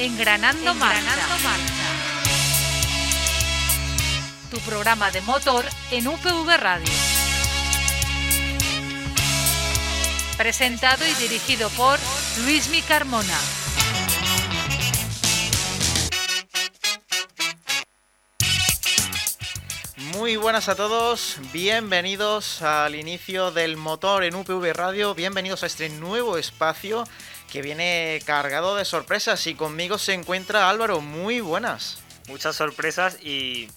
Engranando, Marcha. Tu programa de motor en UPV Radio. Presentado y dirigido por Luismi Carmona. Muy buenas a todos, bienvenidos al inicio del motor en UPV Radio, bienvenidos a este nuevo espacio que viene cargado de sorpresas y conmigo se encuentra Álvaro, muy buenas. Muchas sorpresas y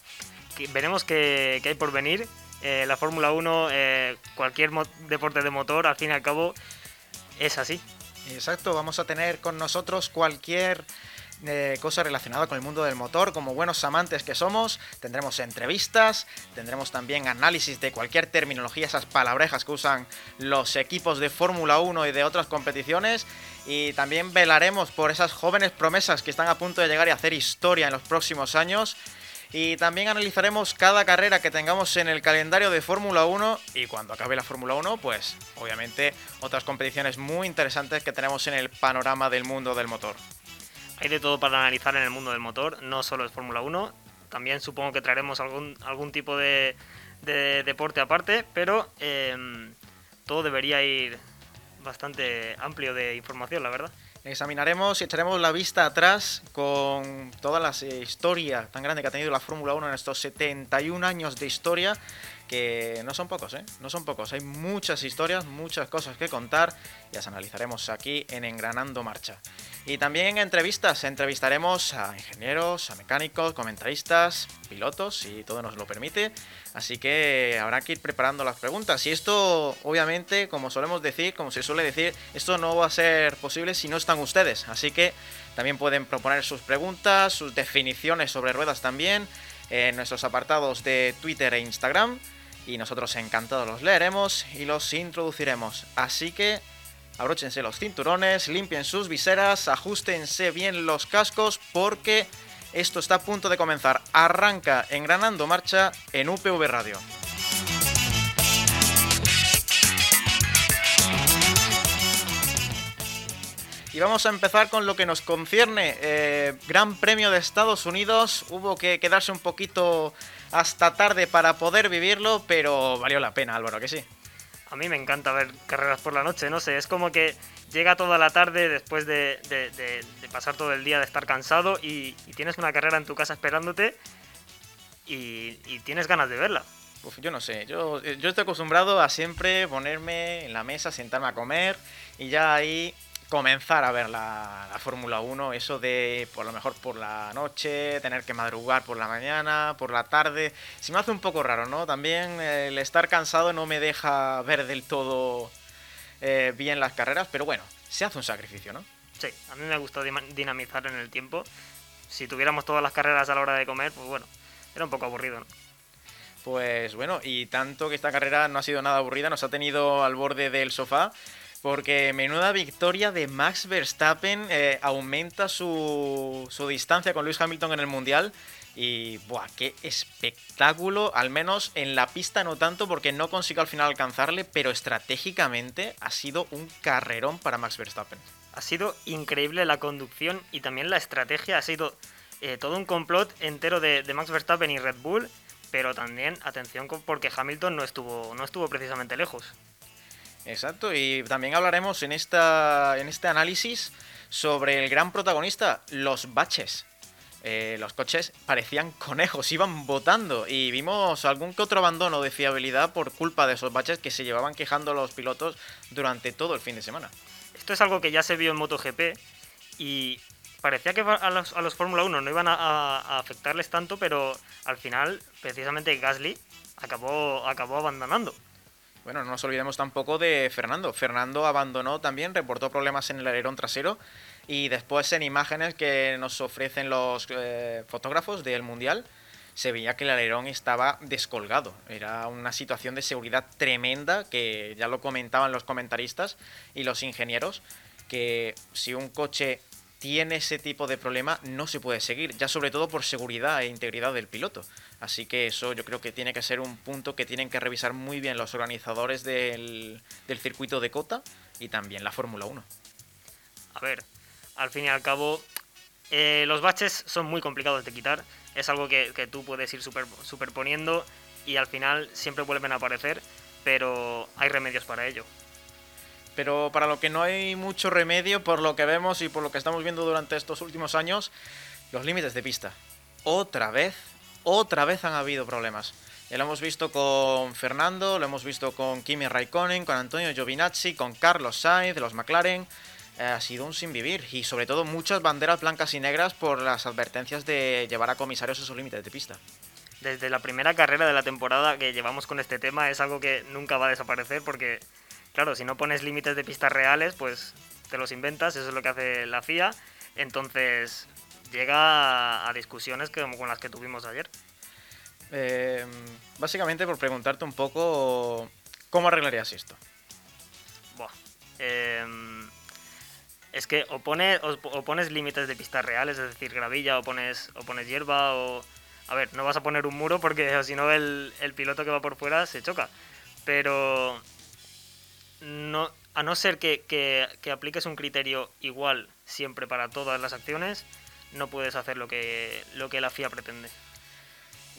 veremos qué, hay por venir. Eh, la Fórmula 1, eh, cualquier deporte de motor, al fin y al cabo, es así. Exacto, vamos a tener con nosotros cualquier eh, cosas relacionadas con el mundo del motor, como buenos amantes que somos. Tendremos entrevistas, tendremos también análisis de cualquier terminología, esas palabrejas que usan los equipos de Fórmula 1 y de otras competiciones. Y también velaremos por esas jóvenes promesas que están a punto de llegar y hacer historia en los próximos años. Y también analizaremos cada carrera que tengamos en el calendario de Fórmula 1 y cuando acabe la Fórmula 1, pues obviamente otras competiciones muy interesantes que tenemos en el panorama del mundo del motor. Hay de todo para analizar en el mundo del motor, no solo es Fórmula 1, también supongo que traeremos algún, algún tipo de, deporte aparte, pero em, todo debería ir bastante amplio de información, la verdad. Examinaremos y echaremos la vista atrás con toda la historia tan grande que ha tenido la Fórmula 1 en estos 71 años de historia no son pocos, ¿eh? No son pocos. Hay muchas historias, muchas cosas que contar y las analizaremos aquí en Engranando Marcha. Y también en entrevistas, entrevistaremos a ingenieros, a mecánicos, comentaristas, pilotos, si todo nos lo permite. Así que habrá que ir preparando las preguntas. Y esto, obviamente, como solemos decir, como se suele decir, esto no va a ser posible si no están ustedes. Así que también pueden proponer sus preguntas, sus definiciones sobre ruedas también en nuestros apartados de Twitter e Instagram y nosotros encantados los leeremos y los introduciremos. Así que abróchense los cinturones, limpien sus viseras, ajustense bien los cascos porque esto está a punto de comenzar. Arranca engranando marcha en UPV Radio. Y vamos a empezar con lo que nos concierne. Eh, Gran Premio de Estados Unidos. Hubo que quedarse un poquito hasta tarde para poder vivirlo, pero valió la pena, Álvaro, que sí. A mí me encanta ver carreras por la noche, no sé, es como que llega toda la tarde después de, pasar todo el día de estar cansado y, tienes una carrera en tu casa esperándote y, tienes ganas de verla. Uf, yo no sé, yo, yo estoy acostumbrado a siempre ponerme en la mesa, sentarme a comer y ya ahí comenzar a ver la, Fórmula 1, eso de por lo mejor por la noche, tener que madrugar por la mañana, por la tarde, se me hace un poco raro, ¿no? También el estar cansado no me deja ver del todo eh, bien las carreras, pero bueno, se hace un sacrificio, ¿no? Sí, a mí me gusta dinamizar en el tiempo. Si tuviéramos todas las carreras a la hora de comer, pues bueno, era un poco aburrido, ¿no? Pues bueno, y tanto que esta carrera no ha sido nada aburrida, nos ha tenido al borde del sofá porque menuda victoria de Max Verstappen eh, aumenta su, distancia con Lewis Hamilton en el Mundial. Y, ¡buah! ¡Qué espectáculo! Al menos en la pista no tanto porque no consiguió al final alcanzarle, pero estratégicamente ha sido un carrerón para Max Verstappen. Ha sido increíble la conducción y también la estrategia. Ha sido eh, todo un complot entero de, de, Max Verstappen y Red Bull, pero también, atención, porque Hamilton no estuvo, no estuvo precisamente lejos. Exacto, y también hablaremos en, esta, en este análisis sobre el gran protagonista, los baches. Eh, los coches parecían conejos, iban botando y vimos algún que otro abandono de fiabilidad por culpa de esos baches que se llevaban quejando los pilotos durante todo el fin de semana. Esto es algo que ya se vio en MotoGP y parecía que a los, a los Fórmula 1 no iban a, afectarles tanto, pero al final precisamente Gasly acabó, acabó abandonando. Bueno, no nos olvidemos tampoco de Fernando. Fernando abandonó también, reportó problemas en el alerón trasero y después en imágenes que nos ofrecen los eh, fotógrafos del Mundial se veía que el alerón estaba descolgado. Era una situación de seguridad tremenda que ya lo comentaban los comentaristas y los ingenieros, que si un coche tiene ese tipo de problema no se puede seguir, ya sobre todo por seguridad e integridad del piloto. Así que eso yo creo que tiene que ser un punto que tienen que revisar muy bien los organizadores del, circuito de Cota y también la Fórmula 1. A ver, al fin y al cabo, Eh, los baches son muy complicados de quitar, es algo que, que tú puedes ir super, superponiendo y al final siempre vuelven a aparecer, pero hay remedios para ello. Pero para lo que no hay mucho remedio, por lo que vemos y por lo que estamos viendo durante estos últimos años, los límites de pista. Otra vez, otra vez han habido problemas. Ya lo hemos visto con Fernando, lo hemos visto con Kimi Raikkonen, con Antonio Giovinazzi, con Carlos Sainz los McLaren. Eh, ha sido un sin vivir y sobre todo muchas banderas blancas y negras por las advertencias de llevar a comisarios esos límites de pista. Desde la primera carrera de la temporada que llevamos con este tema es algo que nunca va a desaparecer porque Claro, si no pones límites de pistas reales, pues te los inventas, eso es lo que hace la FIA. Entonces llega a, discusiones como con las que tuvimos ayer. Eh, básicamente por preguntarte un poco cómo arreglarías esto. Buah. Em, es que o, pones límites de pistas reales, es decir, gravilla, o pones, o pones hierba, o... A ver, no vas a poner un muro porque si no el, el piloto que va por fuera se choca. Pero no, a no ser que, apliques un criterio igual siempre para todas las acciones, no puedes hacer lo que, lo que la FIA pretende.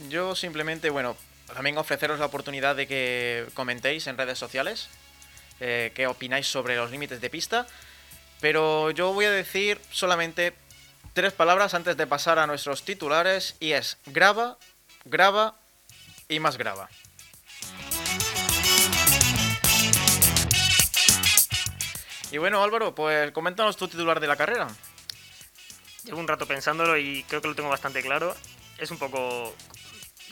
Yo simplemente, bueno, también ofreceros la oportunidad de que comentéis en redes sociales eh, qué opináis sobre los límites de pista, pero yo voy a decir solamente tres palabras antes de pasar a nuestros titulares y es graba, graba y más graba. Y bueno, Álvaro, pues coméntanos tu titular de la carrera. Llevo un rato pensándolo y creo que lo tengo bastante claro. Es un poco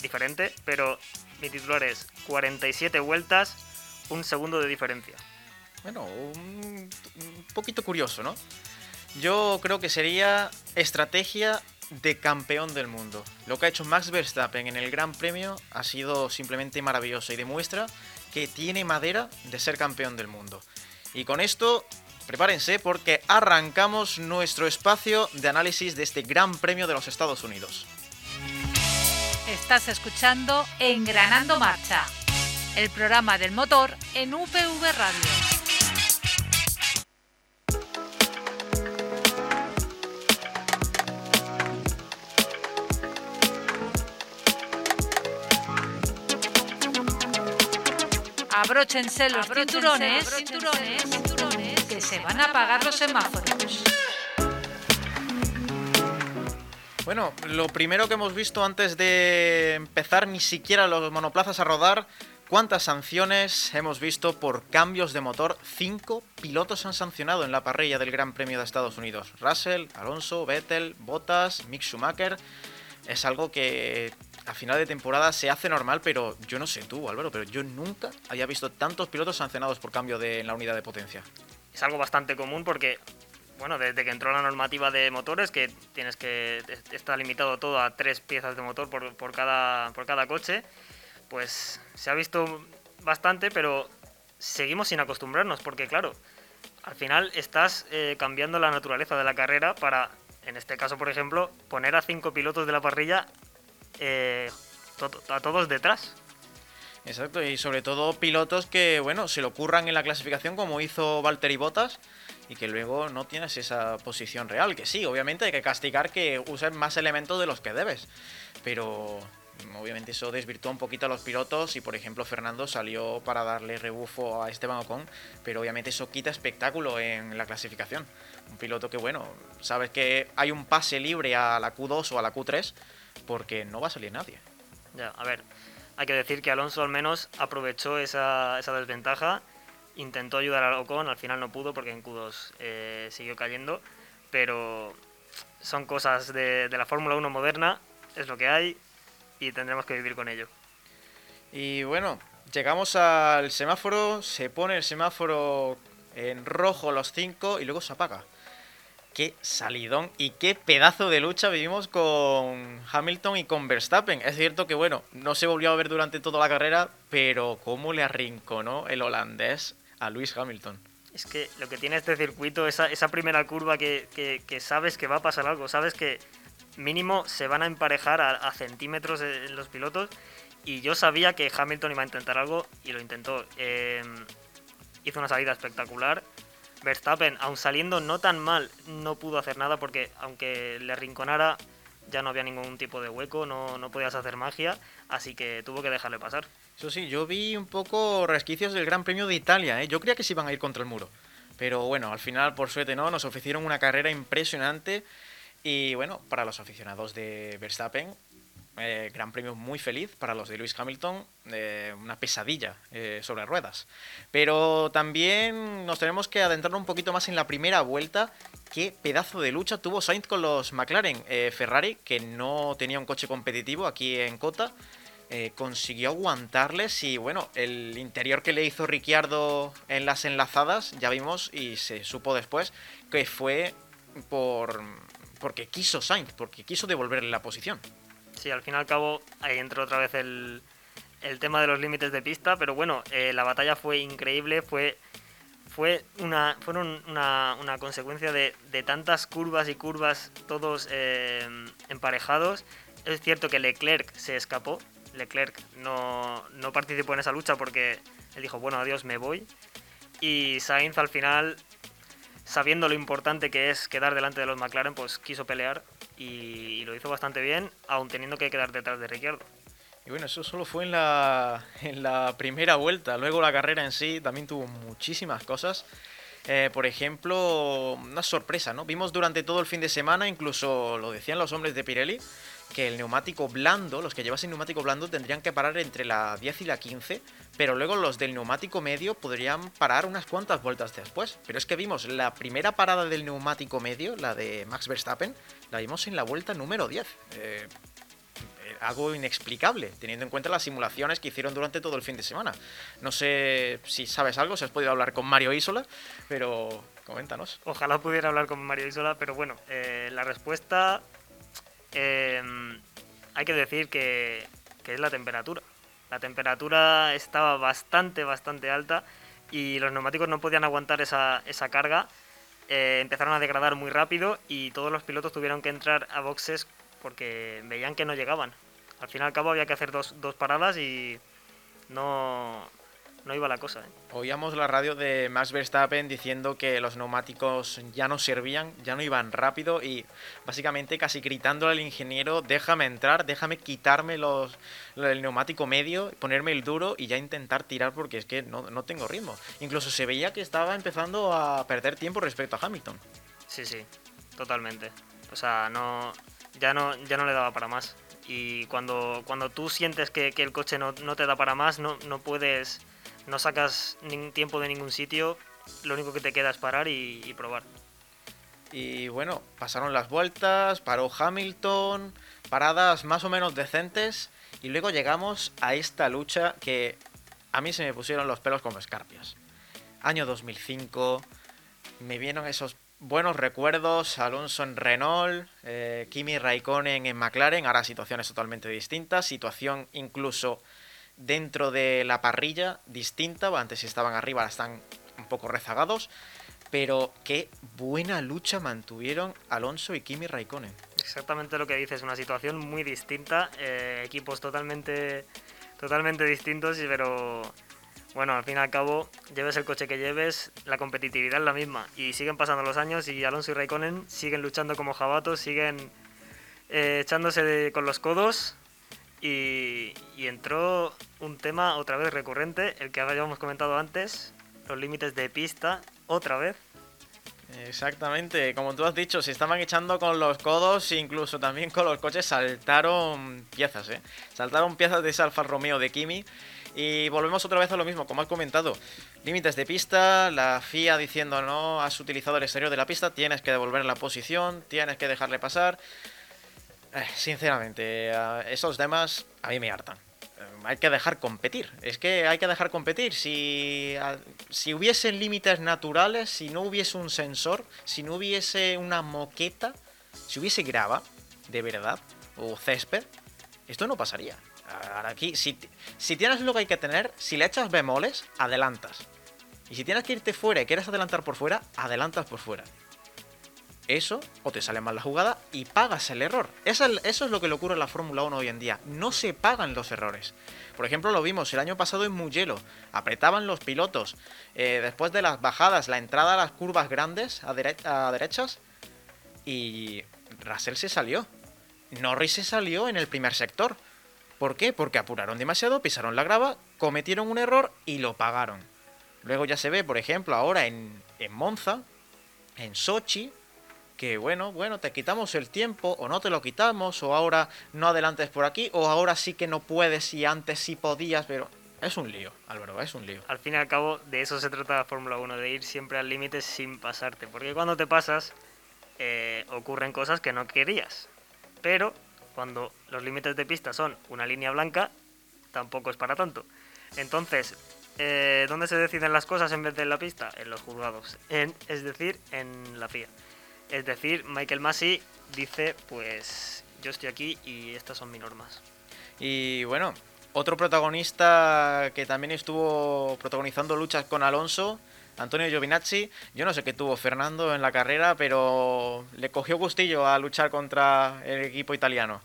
diferente, pero mi titular es 47 vueltas, un segundo de diferencia. Bueno, un, poquito curioso, ¿no? Yo creo que sería estrategia de campeón del mundo. Lo que ha hecho Max Verstappen en el Gran Premio ha sido simplemente maravilloso y demuestra que tiene madera de ser campeón del mundo. Y con esto, prepárense porque arrancamos nuestro espacio de análisis de este Gran Premio de los Estados Unidos. Estás escuchando Engranando Marcha, el programa del motor en UPV Radio. Abróchense los cinturones, que se van a apagar los semáforos. Bueno, lo primero que hemos visto antes de empezar ni siquiera los monoplazas a rodar, ¿cuántas sanciones hemos visto por cambios de motor? Cinco pilotos han sancionado en la parrilla del Gran Premio de Estados Unidos. Russell, Alonso, Vettel, Bottas, Mick Schumacher. Es algo que a final de temporada se hace normal, pero yo no sé tú, Álvaro, pero yo nunca había visto tantos pilotos sancionados por cambio de, en la unidad de potencia. Es algo bastante común porque, bueno, desde que entró la normativa de motores, que tienes que está limitado todo a tres piezas de motor por, cada coche, pues se ha visto bastante, pero seguimos sin acostumbrarnos, porque claro, al final estás eh, cambiando la naturaleza de la carrera para, en este caso, por ejemplo, poner a cinco pilotos de la parrilla eh, a todos detrás. Exacto, y sobre todo pilotos que, bueno, se lo ocurran en la clasificación como hizo Valtteri Bottas y que luego no tienes esa posición real. Que sí, obviamente hay que castigar que usen más elementos de los que debes, pero obviamente eso desvirtúa un poquito a los pilotos y por ejemplo Fernando salió para darle rebufo a Esteban Ocon, pero obviamente eso quita espectáculo en la clasificación. Un piloto que bueno, sabes que hay un pase libre a la Q2 o a la Q3 porque no va a salir nadie. Ya, a ver, hay que decir que Alonso al menos aprovechó esa, esa desventaja, intentó ayudar a Ocon, al final no pudo porque en Q2 eh, siguió cayendo, pero son cosas de, de la Fórmula 1 moderna, es lo que hay y tendremos que vivir con ello. Y bueno, llegamos al semáforo, se pone el semáforo en rojo los 5 y luego se apaga qué salidón y qué pedazo de lucha vivimos con Hamilton y con Verstappen. Es cierto que, bueno, no se volvió a ver durante toda la carrera, pero cómo le arrinconó el holandés a Lewis Hamilton. Es que lo que tiene este circuito, esa, primera curva que, que, sabes que va a pasar algo, sabes que mínimo se van a emparejar a, centímetros en los pilotos. Y yo sabía que Hamilton iba a intentar algo y lo intentó. Em, hizo una salida espectacular Verstappen, aun saliendo no tan mal, no pudo hacer nada porque aunque le rinconara ya no había ningún tipo de hueco, no, no podías hacer magia, así que tuvo que dejarle pasar. Eso sí, yo vi un poco resquicios del Gran Premio de Italia, ¿eh? yo creía que se iban a ir contra el muro. Pero bueno, al final, por suerte, no, nos ofrecieron una carrera impresionante. Y bueno, para los aficionados de Verstappen, eh, gran premio muy feliz para los de Lewis Hamilton, eh, una pesadilla eh, sobre ruedas. Pero también nos tenemos que adentrar un poquito más en la primera vuelta. Qué pedazo de lucha tuvo Sainz con los McLaren. Ferrari, que no tenía un coche competitivo aquí en Cota, consiguió aguantarles y bueno, el interior que le hizo Ricciardo en las enlazadas, ya vimos y se supo después que fue por porque quiso Sainz, porque quiso devolverle la posición. Sí, al fin y al cabo ahí entró otra vez el, tema de los límites de pista, pero bueno, eh, la batalla fue increíble, fue, fue una, fueron una, consecuencia de, tantas curvas y curvas, todos eh, emparejados. Es cierto que Leclerc se escapó, Leclerc no, no participó en esa lucha porque él dijo, bueno, adiós, me voy. Y Sainz al final, sabiendo lo importante que es quedar delante de los McLaren, pues quiso pelear y, lo hizo bastante bien, aún teniendo que quedar detrás de Ricciardo. Y bueno, eso solo fue en la, en la primera vuelta. Luego la carrera en sí también tuvo muchísimas cosas. Eh, por ejemplo, una sorpresa, ¿no? Vimos durante todo el fin de semana, incluso lo decían los hombres de Pirelli, que el neumático blando, los que llevasen neumático blando, tendrían que parar entre la 10 y la 15, pero luego los del neumático medio podrían parar unas cuantas vueltas después. Pero es que vimos la primera parada del neumático medio, la de Max Verstappen, la vimos en la vuelta número 10. Eh, algo inexplicable, teniendo en cuenta las simulaciones que hicieron durante todo el fin de semana. No sé si sabes algo, si has podido hablar con Mario Isola, pero coméntanos. Ojalá pudiera hablar con Mario Isola, pero bueno, eh, la respuesta Em, hay que decir que, es la temperatura. La temperatura estaba bastante, bastante alta y los neumáticos no podían aguantar esa, esa carga. Eh, empezaron a degradar muy rápido y todos los pilotos tuvieron que entrar a boxes porque veían que no llegaban. Al fin y al cabo había que hacer dos, dos paradas y no, no iba la cosa. ¿eh? Oíamos la radio de Max Verstappen diciendo que los neumáticos ya no servían, ya no iban rápido y básicamente casi gritándole al ingeniero, déjame entrar, déjame quitarme los, el neumático medio, ponerme el duro y ya intentar tirar porque es que no, no tengo ritmo. Incluso se veía que estaba empezando a perder tiempo respecto a Hamilton. Sí, sí, totalmente. O sea, no, ya, no, ya no le daba para más. Y cuando, cuando tú sientes que, el coche no, te da para más, no, no puedes no sacas tiempo de ningún sitio, lo único que te queda es parar y, probar. Y bueno, pasaron las vueltas, paró Hamilton, paradas más o menos decentes, y luego llegamos a esta lucha que a mí se me pusieron los pelos como escarpias. Año 2005, me vieron esos buenos recuerdos, Alonso en Renault, eh, Kimi Raikkonen en McLaren, ahora situaciones totalmente distintas, situación incluso dentro de la parrilla distinta, antes estaban arriba, ahora están un poco rezagados, pero qué buena lucha mantuvieron Alonso y Kimi Raikkonen. Exactamente lo que dices, una situación muy distinta, eh, equipos totalmente, totalmente distintos, pero bueno, al fin y al cabo, lleves el coche que lleves, la competitividad es la misma. Y siguen pasando los años y Alonso y Raikkonen siguen luchando como jabatos, siguen eh, echándose con los codos y, entró un tema otra vez recurrente, el que habíamos comentado antes, los límites de pista, otra vez. Exactamente, como tú has dicho, se estaban echando con los codos, incluso también con los coches saltaron piezas, ¿eh? Saltaron piezas de ese Alfa Romeo de Kimi. Y volvemos otra vez a lo mismo, como has comentado. Límites de pista, la FIA diciendo no, has utilizado el exterior de la pista, tienes que devolver la posición, tienes que dejarle pasar. Eh, sinceramente, esos demás a mí me hartan. Eh, hay que dejar competir. Es que hay que dejar competir. Si, si hubiesen límites naturales, si no hubiese un sensor, si no hubiese una moqueta, si hubiese grava, de verdad, o césped, esto no pasaría. Ahora aquí, si, tienes lo que hay que tener, si le echas bemoles, adelantas. Y si tienes que irte fuera y quieres adelantar por fuera, adelantas por fuera eso o te sale mal la jugada y pagas el error. Eso, es lo que le ocurre a la Fórmula 1 hoy en día. No se pagan los errores. Por ejemplo, lo vimos el año pasado en Mugello. Apretaban los pilotos. Eh, después de las bajadas, la entrada a las curvas grandes a, a derechas. Y Russell se salió. Norris se salió en el primer sector. ¿Por qué? Porque apuraron demasiado, pisaron la grava, cometieron un error y lo pagaron. Luego ya se ve, por ejemplo, ahora en, en Monza, en Sochi, que bueno, bueno, te quitamos el tiempo o no te lo quitamos o ahora no adelantes por aquí o ahora sí que no puedes y antes sí podías, pero es un lío, Álvaro, es un lío. Al fin y al cabo, de eso se trata la Fórmula 1, de ir siempre al límite sin pasarte, porque cuando te pasas eh, ocurren cosas que no querías, pero cuando los límites de pista son una línea blanca, tampoco es para tanto. Entonces, eh, ¿dónde se deciden las cosas en vez de en la pista? En los juzgados, en, es decir, en la FIA. Es decir, Michael Massey dice, pues yo estoy aquí y estas son mis normas. Y bueno, otro protagonista que también estuvo protagonizando luchas con Alonso, Antonio Giovinazzi, yo no sé qué tuvo Fernando en la carrera, pero le cogió gustillo a luchar contra el equipo italiano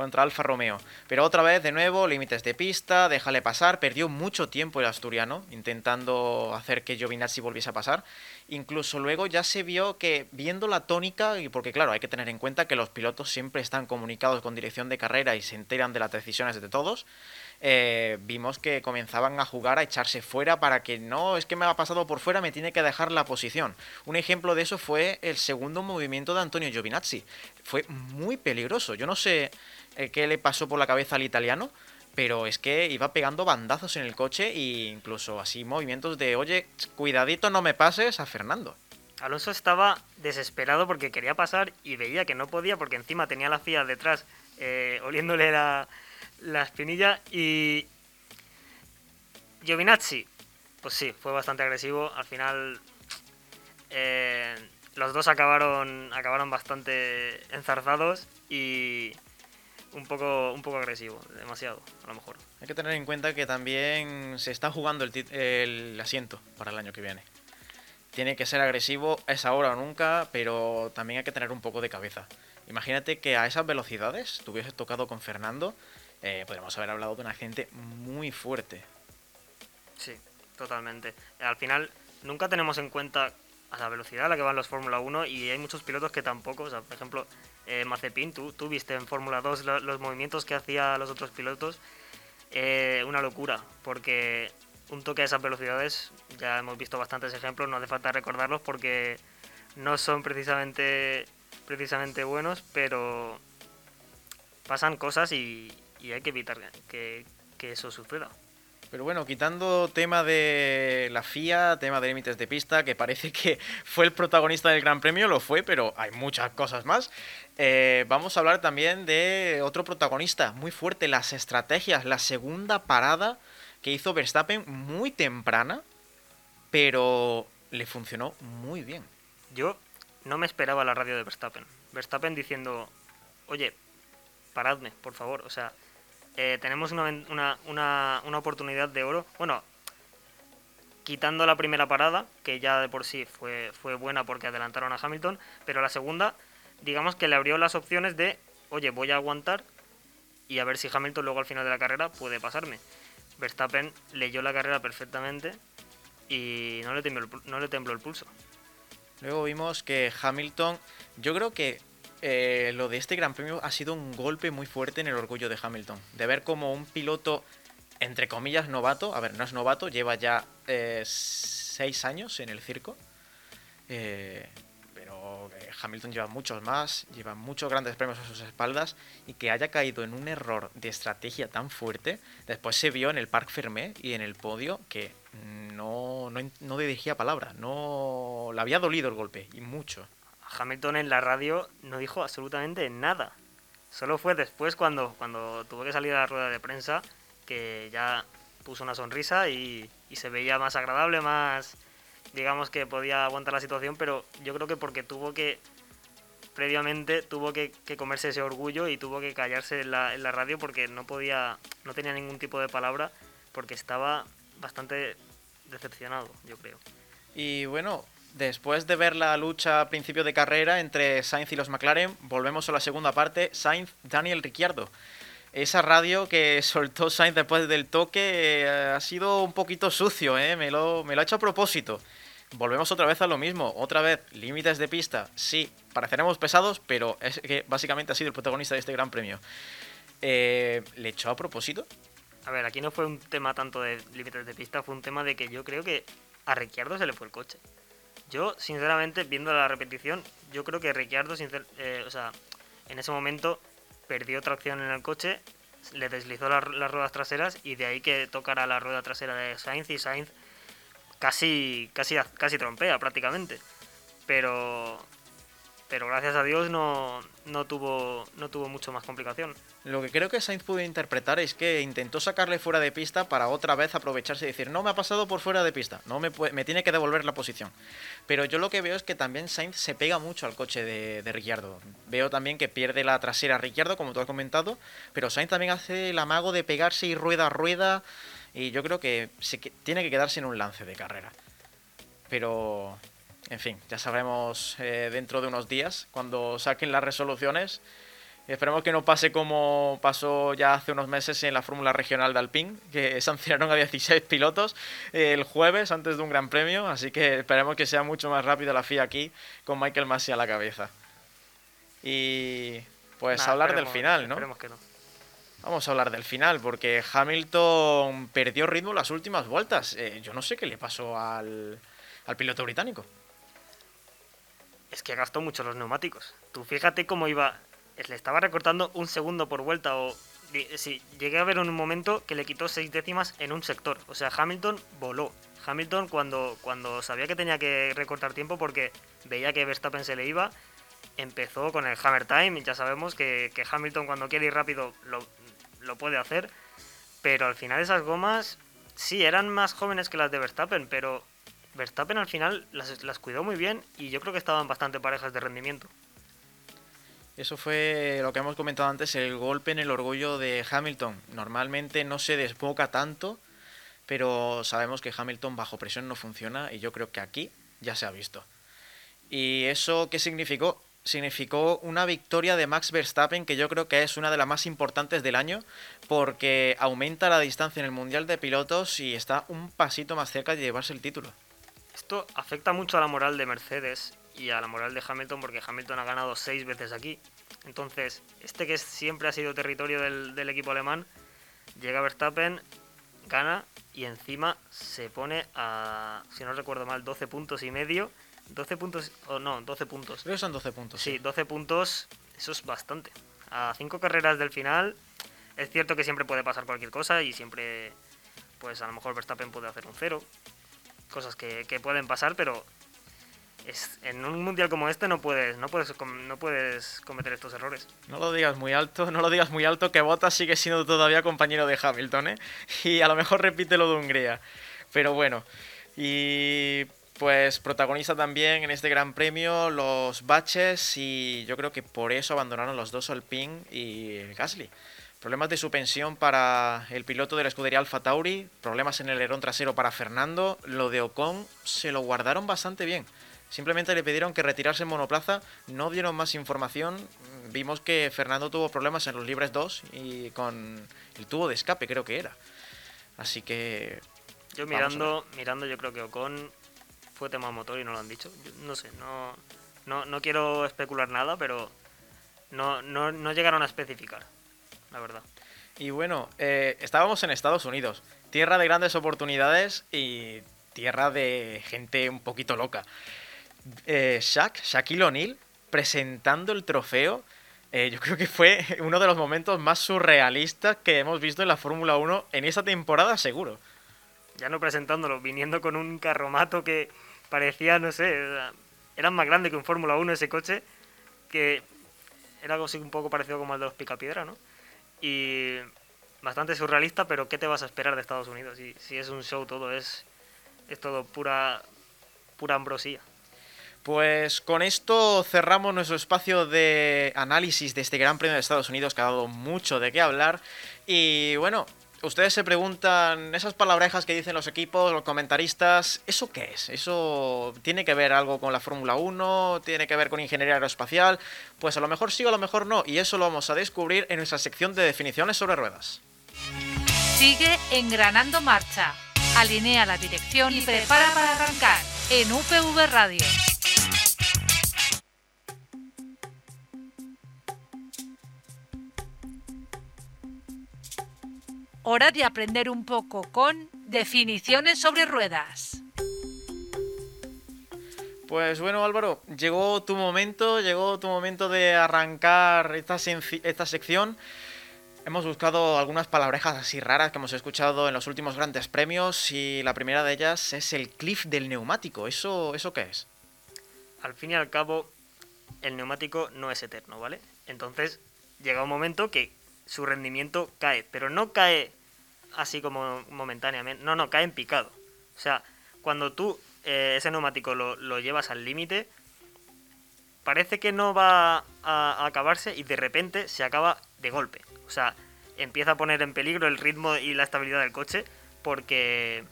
contra Alfa Romeo. Pero otra vez, de nuevo, límites de pista, déjale pasar. Perdió mucho tiempo el asturiano intentando hacer que Giovinazzi volviese a pasar. Incluso luego ya se vio que, viendo la tónica, y porque claro, hay que tener en cuenta que los pilotos siempre están comunicados con dirección de carrera y se enteran de las decisiones de todos, eh, vimos que comenzaban a jugar a echarse fuera para que no, es que me ha pasado por fuera, me tiene que dejar la posición. Un ejemplo de eso fue el segundo movimiento de Antonio Giovinazzi. Fue muy peligroso. Yo no sé eh, qué le pasó por la cabeza al italiano, pero es que iba pegando bandazos en el coche e incluso así movimientos de, oye, cuidadito no me pases a Fernando. Alonso estaba desesperado porque quería pasar y veía que no podía porque encima tenía la FIA detrás eh, oliéndole la, la espinilla y Giovinazzi, pues sí, fue bastante agresivo. Al final eh, los dos acabaron, acabaron bastante enzarzados y un poco, un poco agresivo, demasiado, a lo mejor. Hay que tener en cuenta que también se está jugando el, el asiento para el año que viene. Tiene que ser agresivo, es ahora o nunca, pero también hay que tener un poco de cabeza. Imagínate que a esas velocidades te hubieses tocado con Fernando, eh, podríamos haber hablado de un accidente muy fuerte. Sí, totalmente. Al final, nunca tenemos en cuenta a la velocidad a la que van los Fórmula 1 y hay muchos pilotos que tampoco, o sea, por ejemplo, eh, Mazepin, tú, tú, viste en Fórmula 2 los, movimientos que hacía los otros pilotos, eh, una locura, porque un toque a esas velocidades, ya hemos visto bastantes ejemplos, no hace falta recordarlos porque no son precisamente, precisamente buenos, pero pasan cosas y, hay que evitar que eso suceda. Pero bueno, quitando tema de la FIA, tema de límites de pista, que parece que fue el protagonista del Gran Premio, lo fue, pero hay muchas cosas más. Eh, vamos a hablar también de otro protagonista muy fuerte, las estrategias, la segunda parada que hizo Verstappen muy temprana, pero le funcionó muy bien. Yo no me esperaba la radio de Verstappen. Verstappen diciendo, oye, paradme, por favor. O sea, eh, tenemos una, una, oportunidad de oro. Bueno, quitando la primera parada, que ya de por sí fue, fue buena porque adelantaron a Hamilton, pero la segunda, digamos que le abrió las opciones de, oye, voy a aguantar y a ver si Hamilton luego al final de la carrera puede pasarme. Verstappen leyó la carrera perfectamente y no le tembló, no le tembló el pulso. Luego vimos que Hamilton, yo creo que eh, lo de este Gran Premio ha sido un golpe muy fuerte en el orgullo de Hamilton. De ver como un piloto, entre comillas, novato, a ver, no es novato, lleva ya eh, seis años en el circo. Eh, pero Hamilton lleva muchos más, lleva muchos grandes premios a sus espaldas y que haya caído en un error de estrategia tan fuerte, después se vio en el Parc Fermé y en el podio que no, no, no dirigía palabra, no le había dolido el golpe y mucho. Hamilton en la radio no dijo absolutamente nada. Solo fue después cuando, cuando tuvo que salir a la rueda de prensa que ya puso una sonrisa y, se veía más agradable, más digamos que podía aguantar la situación, pero yo creo que porque tuvo que previamente tuvo que, comerse ese orgullo y tuvo que callarse en la, en la radio porque no podía, no tenía ningún tipo de palabra porque estaba bastante decepcionado, yo creo. Y bueno, Después de ver la lucha a principio de carrera entre Sainz y los McLaren, volvemos a la segunda parte, Sainz-Daniel Ricciardo. esa radio que soltó Sainz después del toque eh, ha sido un poquito sucio, ¿eh? me, lo, me lo ha hecho a propósito. Volvemos otra vez a lo mismo, otra vez, límites de pista, sí, pareceremos pesados, pero es que básicamente ha sido el protagonista de este gran premio. Eh, ¿Le echó a propósito? A ver, aquí no fue un tema tanto de límites de pista, fue un tema de que yo creo que a Ricciardo se le fue el coche. Yo, sinceramente, viendo la repetición, yo creo que Ricciardo, eh, o sea, en ese momento perdió tracción en el coche, le deslizó las ruedas traseras y de ahí que tocara la rueda trasera de Sainz y Sainz casi, casi, casi trompea prácticamente. Pero pero gracias a Dios no, no, tuvo, no tuvo mucho más complicación. Lo que creo que Sainz pudo interpretar es que intentó sacarle fuera de pista para otra vez aprovecharse y decir, no me ha pasado por fuera de pista, no me, me tiene que devolver la posición. Pero yo lo que veo es que también Sainz se pega mucho al coche de, de Ricciardo. Veo también que pierde la trasera Ricciardo, como tú has comentado, pero Sainz también hace el amago de pegarse y rueda a rueda, y yo creo que se, tiene que quedarse en un lance de carrera. Pero en fin, ya sabremos eh, dentro de unos días cuando saquen las resoluciones. Esperemos que no pase como pasó ya hace unos meses en la Fórmula Regional de Alpine, que sancionaron a 16 pilotos el jueves antes de un Gran Premio, así que esperemos que sea mucho más rápido la FIA aquí con Michael Massey a la cabeza. Y pues hablar del final, ¿no? Esperemos que no. Vamos a hablar del final, porque Hamilton perdió ritmo las últimas vueltas. Eh, yo no sé qué le pasó al, al piloto británico es que gastó mucho los neumáticos. Tú fíjate cómo iba, le estaba recortando un segundo por vuelta o... Sí, llegué a ver en un momento que le quitó seis décimas en un sector. O sea, Hamilton voló. Hamilton cuando, cuando sabía que tenía que recortar tiempo porque veía que Verstappen se le iba, empezó con el Hammer Time. Ya sabemos que, que Hamilton cuando quiere ir rápido lo, lo puede hacer. Pero al final esas gomas sí eran más jóvenes que las de Verstappen, pero Verstappen al final las, cuidó muy bien y yo creo que estaban bastante parejas de rendimiento. Eso fue lo que hemos comentado antes, el golpe en el orgullo de Hamilton. Normalmente no se desboca tanto, pero sabemos que Hamilton bajo presión no funciona y yo creo que aquí ya se ha visto. ¿Y eso qué significó? Significó una victoria de Max Verstappen que yo creo que es una de las más importantes del año porque aumenta la distancia en el Mundial de Pilotos y está un pasito más cerca de llevarse el título. Esto afecta mucho a la moral de Mercedes y a la moral de Hamilton porque Hamilton ha ganado seis veces aquí. Entonces, este que siempre ha sido territorio del, equipo alemán, llega a Verstappen, gana y encima se pone a, si no recuerdo mal, 12 puntos y medio. 12 puntos, o no, 12 puntos. Creo que son 12 puntos. Sí, 12 puntos, eso es bastante. A cinco carreras del final, es cierto que siempre puede pasar cualquier cosa y siempre, pues a lo mejor Verstappen puede hacer un cero, cosas que, pueden pasar, pero es, en un mundial como este no puedes, no puedes, no puedes cometer estos errores. No lo digas muy alto, no lo digas muy alto, que Bottas sigue siendo todavía compañero de Hamilton, ¿eh? Y a lo mejor repite lo de Hungría. Pero bueno, y pues protagoniza también en este gran premio los baches y yo creo que por eso abandonaron los dos Alpine y Gasly. Problemas de suspensión para el piloto de la escudería Alfa Tauri, problemas en el alerón trasero para Fernando, lo de Ocon se lo guardaron bastante bien. Simplemente le pidieron que retirarse en monoplaza, no dieron más información. Vimos que Fernando tuvo problemas en los libres 2 y con el tubo de escape, creo que era. Así que. Yo mirando, mirando, yo creo que Ocon fue tema motor y no lo han dicho. no sé, no, no, no quiero especular nada, pero no, no, no llegaron a especificar la verdad. Y bueno, eh, estábamos en Estados Unidos, tierra de grandes oportunidades y tierra de gente un poquito loca. Eh, Shaq, Shaquille O'Neal, presentando el trofeo, eh, yo creo que fue uno de los momentos más surrealistas que hemos visto en la Fórmula 1 en esa temporada, seguro. Ya no presentándolo, viniendo con un carromato que parecía, no sé, era más grande que un Fórmula 1 ese coche, que era algo así un poco parecido como el de los Picapiedra, ¿no? Y bastante surrealista, pero ¿qué te vas a esperar de Estados Unidos? Si, si es un show todo, es, es todo pura, pura ambrosía. Pues con esto cerramos nuestro espacio de análisis de este Gran Premio de Estados Unidos que ha dado mucho de qué hablar. Y bueno, ustedes se preguntan, esas palabrejas que dicen los equipos, los comentaristas, ¿eso qué es? ¿Eso tiene que ver algo con la Fórmula 1? ¿Tiene que ver con ingeniería aeroespacial? Pues a lo mejor sí o a lo mejor no, y eso lo vamos a descubrir en nuestra sección de definiciones sobre ruedas. Sigue engranando marcha, alinea la dirección y prepara para arrancar en UPV Radio. Hora de aprender un poco con definiciones sobre ruedas. Pues bueno Álvaro, llegó tu momento, llegó tu momento de arrancar esta, esta sección. Hemos buscado algunas palabrejas así raras que hemos escuchado en los últimos grandes premios y la primera de ellas es el cliff del neumático. ¿Eso, eso qué es? Al fin y al cabo, el neumático no es eterno, ¿vale? Entonces llega un momento que su rendimiento cae, pero no cae así como momentáneamente, no, no, cae en picado. O sea, cuando tú eh, ese neumático lo, llevas al límite, parece que no va a, acabarse y de repente se acaba de golpe. O sea, empieza a poner en peligro el ritmo y la estabilidad del coche porque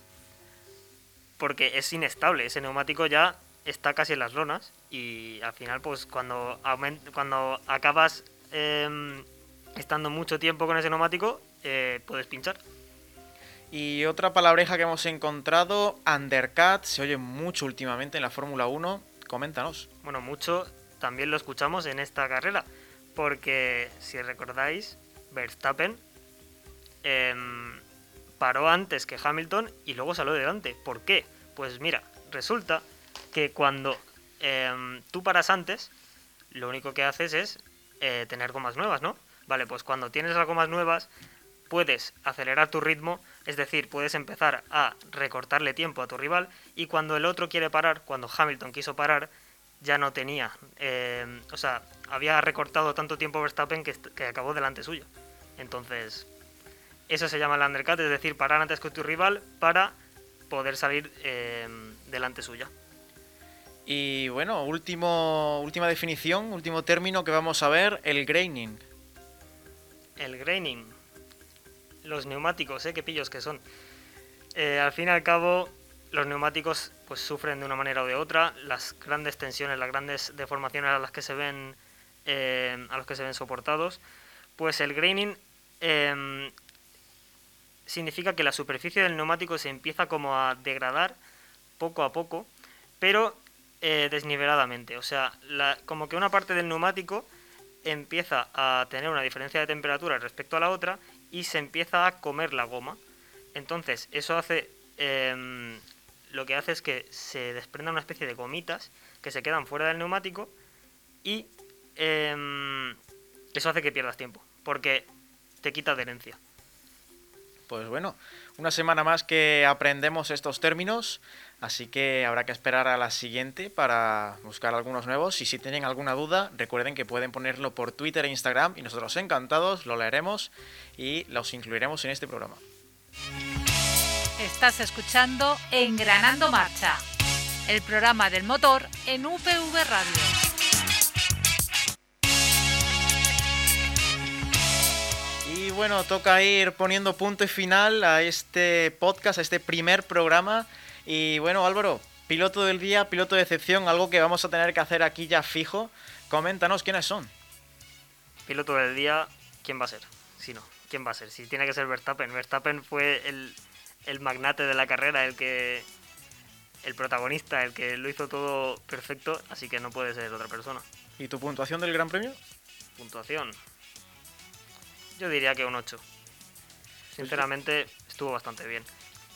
porque es inestable. Ese neumático ya está casi en las lonas y al final, pues cuando cuando acabas em, estando mucho tiempo con ese neumático, eh, puedes pinchar. Y otra palabreja que hemos encontrado, undercut, se oye mucho últimamente en la Fórmula 1. Coméntanos. Bueno, mucho también lo escuchamos en esta carrera, porque si recordáis, Verstappen em, paró antes que Hamilton y luego salió delante. ¿Por qué? Pues mira, resulta que cuando em, tú paras antes, lo único que haces es eh, tener gomas nuevas, ¿no? Vale, pues cuando tienes las gomas nuevas, puedes acelerar tu ritmo, es decir, puedes empezar a recortarle tiempo a tu rival y cuando el otro quiere parar, cuando Hamilton quiso parar, ya no tenía, eh, o sea, había recortado tanto tiempo Verstappen que, que, acabó delante suyo. Entonces, eso se llama el undercut, es decir, parar antes que tu rival para poder salir eh, delante suya. Y bueno, último, última definición, último término que vamos a ver, el graining. El graining los neumáticos, ¿eh? Qué pillos que son. Eh, al fin y al cabo, los neumáticos pues sufren de una manera o de otra. Las grandes tensiones, las grandes deformaciones a las que se ven, eh, a los que se ven soportados, pues el graining em, significa que la superficie del neumático se empieza como a degradar poco a poco, pero eh, desniveladamente. O sea, como que una parte del neumático empieza a tener una diferencia de temperatura respecto a la otra y se empieza a comer la goma. Entonces, eso hace. Em, lo que hace es que se desprenda una especie de gomitas que se quedan fuera del neumático y em, eso hace que pierdas tiempo, porque te quita adherencia. Pues bueno, una semana más que aprendemos estos términos, así que habrá que esperar a la siguiente para buscar algunos nuevos y si tienen alguna duda recuerden que pueden ponerlo por Twitter e Instagram y nosotros encantados lo leeremos y los incluiremos en este programa. Estás escuchando Engranando Marcha, el programa del motor en UPV Radio. Bueno, toca ir poniendo punto y final a este podcast, a este primer programa. Y bueno, Álvaro, piloto del día, piloto de excepción, algo que vamos a tener que hacer aquí ya fijo. Coméntanos quiénes son. Piloto del día, ¿quién va a ser? Si no, ¿quién va a ser? Si tiene que ser Verstappen. Verstappen fue el, el magnate de la carrera, el que. el protagonista, el que lo hizo todo perfecto, así que no puede ser otra persona. ¿Y tu puntuación del Gran Premio? Puntuación. Yo diría que un 8. Sinceramente, estuvo bastante bien.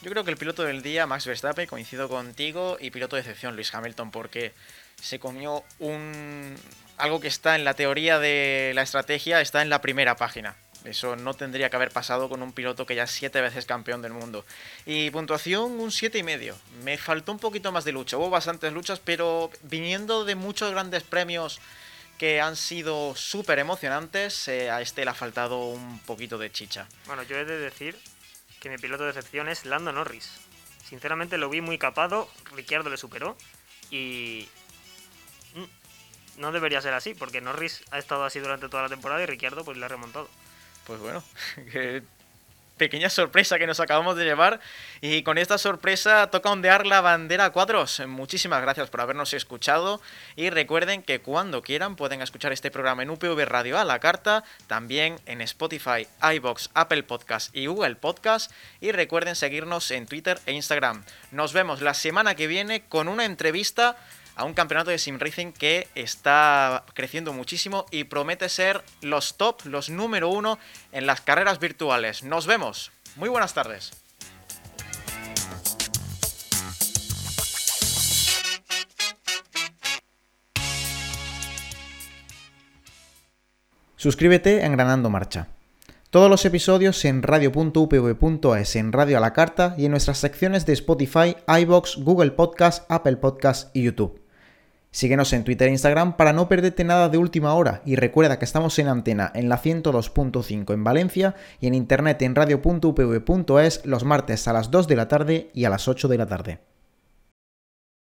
Yo creo que el piloto del día, Max Verstappen, coincido contigo, y piloto de excepción, Luis Hamilton, porque se comió un algo que está en la teoría de la estrategia, está en la primera página. Eso no tendría que haber pasado con un piloto que ya es siete veces campeón del mundo. Y puntuación, un siete y medio. Me faltó un poquito más de lucha. Hubo bastantes luchas, pero viniendo de muchos grandes premios que han sido súper emocionantes, eh, a este le ha faltado un poquito de chicha. Bueno, yo he de decir que mi piloto de excepción es Lando Norris. Sinceramente lo vi muy capado, Ricciardo le superó y mm, no debería ser así, porque Norris ha estado así durante toda la temporada y Ricciardo pues le ha remontado. Pues bueno, pequeña sorpresa que nos acabamos de llevar. Y con esta sorpresa toca ondear la bandera cuadros. Muchísimas gracias por habernos escuchado. Y recuerden que cuando quieran pueden escuchar este programa en UPV Radio a la carta, también en Spotify, iBox, Apple Podcast y Google Podcast. Y recuerden seguirnos en Twitter e Instagram. Nos vemos la semana que viene con una entrevista a un campeonato de sim racing que está creciendo muchísimo y promete ser los top, los número uno en las carreras virtuales. Nos vemos. Muy buenas tardes. Suscríbete en Granando Marcha. Todos los episodios en radio.upv.es, en Radio a la Carta y en nuestras secciones de Spotify, iBox, Google Podcast, Apple Podcast y YouTube. Síguenos en Twitter e Instagram para no perderte nada de última hora y recuerda que estamos en antena en la 102.5 en Valencia y en internet en radio.upv.es los martes a las 2 de la tarde y a las 8 de la tarde.